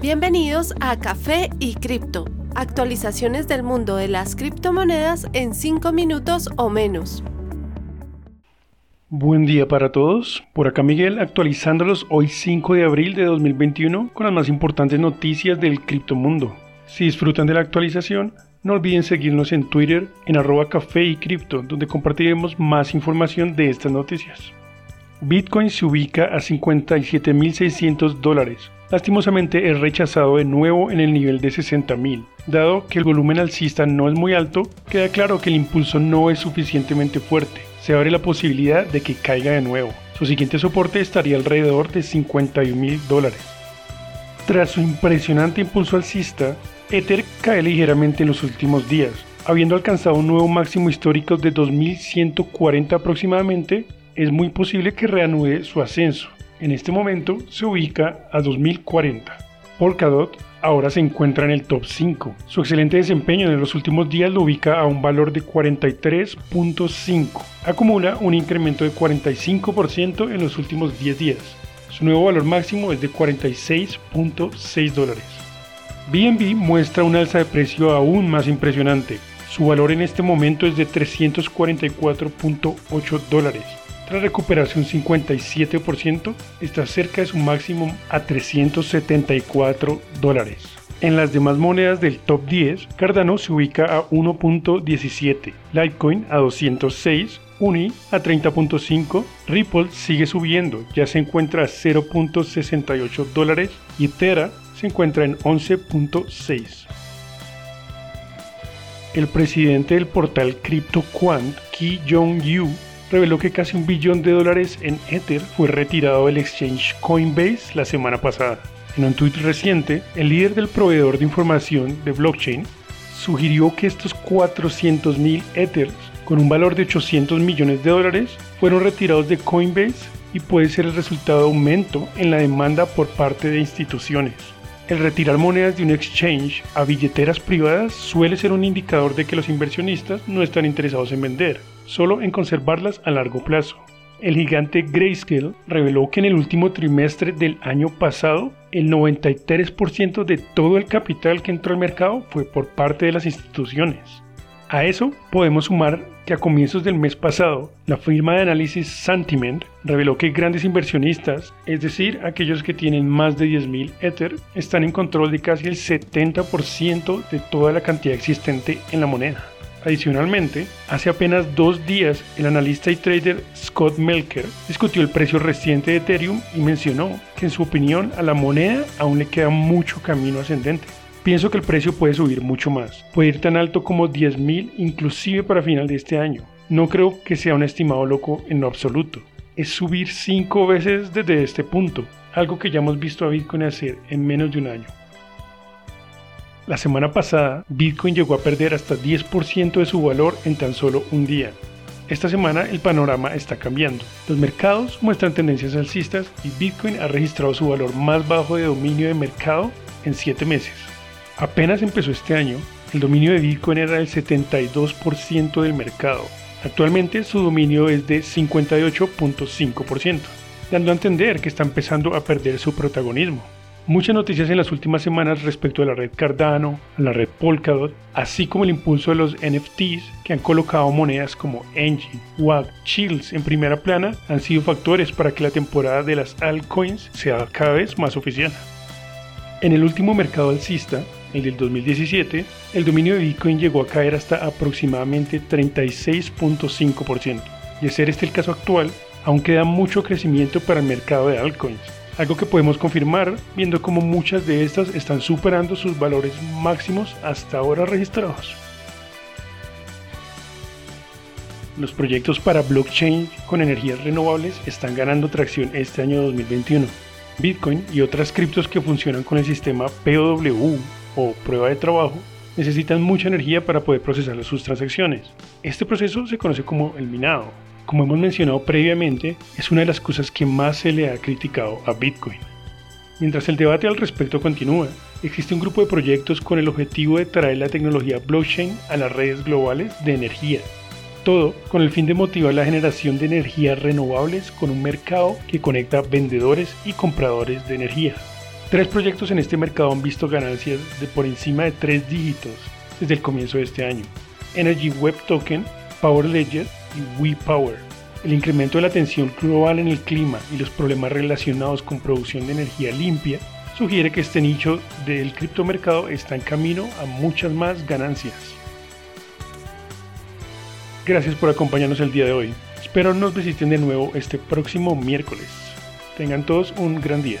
Bienvenidos a Café y Cripto, actualizaciones del mundo de las criptomonedas en 5 minutos o menos. Buen día para todos, por acá Miguel actualizándolos hoy 5 de abril de 2021 con las más importantes noticias del criptomundo. Si disfrutan de la actualización, no olviden seguirnos en Twitter en arroba café y cripto, donde compartiremos más información de estas noticias. Bitcoin se ubica a 57.600 dólares, lastimosamente es rechazado de nuevo en el nivel de 60.000. Dado que el volumen alcista no es muy alto, queda claro que el impulso no es suficientemente fuerte. Se abre la posibilidad de que caiga de nuevo. Su siguiente soporte estaría alrededor de 51.000 dólares. Tras su impresionante impulso alcista, Ether cae ligeramente en los últimos días, habiendo alcanzado un nuevo máximo histórico de 2140 aproximadamente, es muy posible que reanude su ascenso. En este momento se ubica a 2040. Polkadot ahora se encuentra en el top 5. Su excelente desempeño en los últimos días lo ubica a un valor de 43.5. Acumula un incremento de 45% en los últimos 10 días. Su nuevo valor máximo es de 46.6 dólares. BNB muestra un alza de precio aún más impresionante. Su valor en este momento es de 344.8 dólares tras recuperarse un 57%, está cerca de su máximo a 374 dólares. En las demás monedas del top 10, Cardano se ubica a 1.17, Litecoin a 206, Uni a 30.5, Ripple sigue subiendo, ya se encuentra a 0.68 dólares y Terra se encuentra en 11.6. El presidente del portal CryptoQuant, Ki Jong-yu, reveló que casi un billón de dólares en Ether fue retirado del exchange Coinbase la semana pasada. En un tuit reciente, el líder del proveedor de información de blockchain sugirió que estos 400.000 Ethers, con un valor de 800 millones de dólares, fueron retirados de Coinbase y puede ser el resultado de aumento en la demanda por parte de instituciones. El retirar monedas de un exchange a billeteras privadas suele ser un indicador de que los inversionistas no están interesados en vender, solo en conservarlas a largo plazo. El gigante Grayscale reveló que en el último trimestre del año pasado, el 93% de todo el capital que entró al mercado fue por parte de las instituciones. A eso podemos sumar que a comienzos del mes pasado, la firma de análisis Sentiment reveló que grandes inversionistas, es decir, aquellos que tienen más de 10.000 Ether, están en control de casi el 70% de toda la cantidad existente en la moneda. Adicionalmente, hace apenas dos días, el analista y trader Scott Melker discutió el precio reciente de Ethereum y mencionó que en su opinión a la moneda aún le queda mucho camino ascendente. Pienso que el precio puede subir mucho más, puede ir tan alto como 10.000 inclusive para final de este año. No creo que sea un estimado loco en lo absoluto. Es subir 5 veces desde este punto, algo que ya hemos visto a Bitcoin hacer en menos de un año. La semana pasada, Bitcoin llegó a perder hasta 10% de su valor en tan solo un día. Esta semana el panorama está cambiando. Los mercados muestran tendencias alcistas y Bitcoin ha registrado su valor más bajo de dominio de mercado en 7 meses. Apenas empezó este año, el dominio de Bitcoin era del 72% del mercado. Actualmente su dominio es de 58.5%, dando a entender que está empezando a perder su protagonismo. Muchas noticias en las últimas semanas respecto a la red Cardano, a la red Polkadot, así como el impulso de los NFTs que han colocado monedas como Engine, WAG, Chills en primera plana han sido factores para que la temporada de las altcoins sea cada vez más oficial. En el último mercado alcista, el del 2017, el dominio de Bitcoin llegó a caer hasta aproximadamente 36.5%. Y de ser este el caso actual, aún queda mucho crecimiento para el mercado de altcoins, algo que podemos confirmar viendo cómo muchas de estas están superando sus valores máximos hasta ahora registrados. Los proyectos para blockchain con energías renovables están ganando tracción este año 2021. Bitcoin y otras criptos que funcionan con el sistema POW o prueba de trabajo necesitan mucha energía para poder procesar sus transacciones. Este proceso se conoce como el minado. Como hemos mencionado previamente, es una de las cosas que más se le ha criticado a Bitcoin. Mientras el debate al respecto continúa, existe un grupo de proyectos con el objetivo de traer la tecnología blockchain a las redes globales de energía. Todo con el fin de motivar la generación de energías renovables con un mercado que conecta vendedores y compradores de energía. Tres proyectos en este mercado han visto ganancias de por encima de tres dígitos desde el comienzo de este año. Energy Web Token, Power Ledger y WePower. El incremento de la tensión global en el clima y los problemas relacionados con producción de energía limpia sugiere que este nicho del criptomercado está en camino a muchas más ganancias. Gracias por acompañarnos el día de hoy. Espero nos visiten de nuevo este próximo miércoles. Tengan todos un gran día.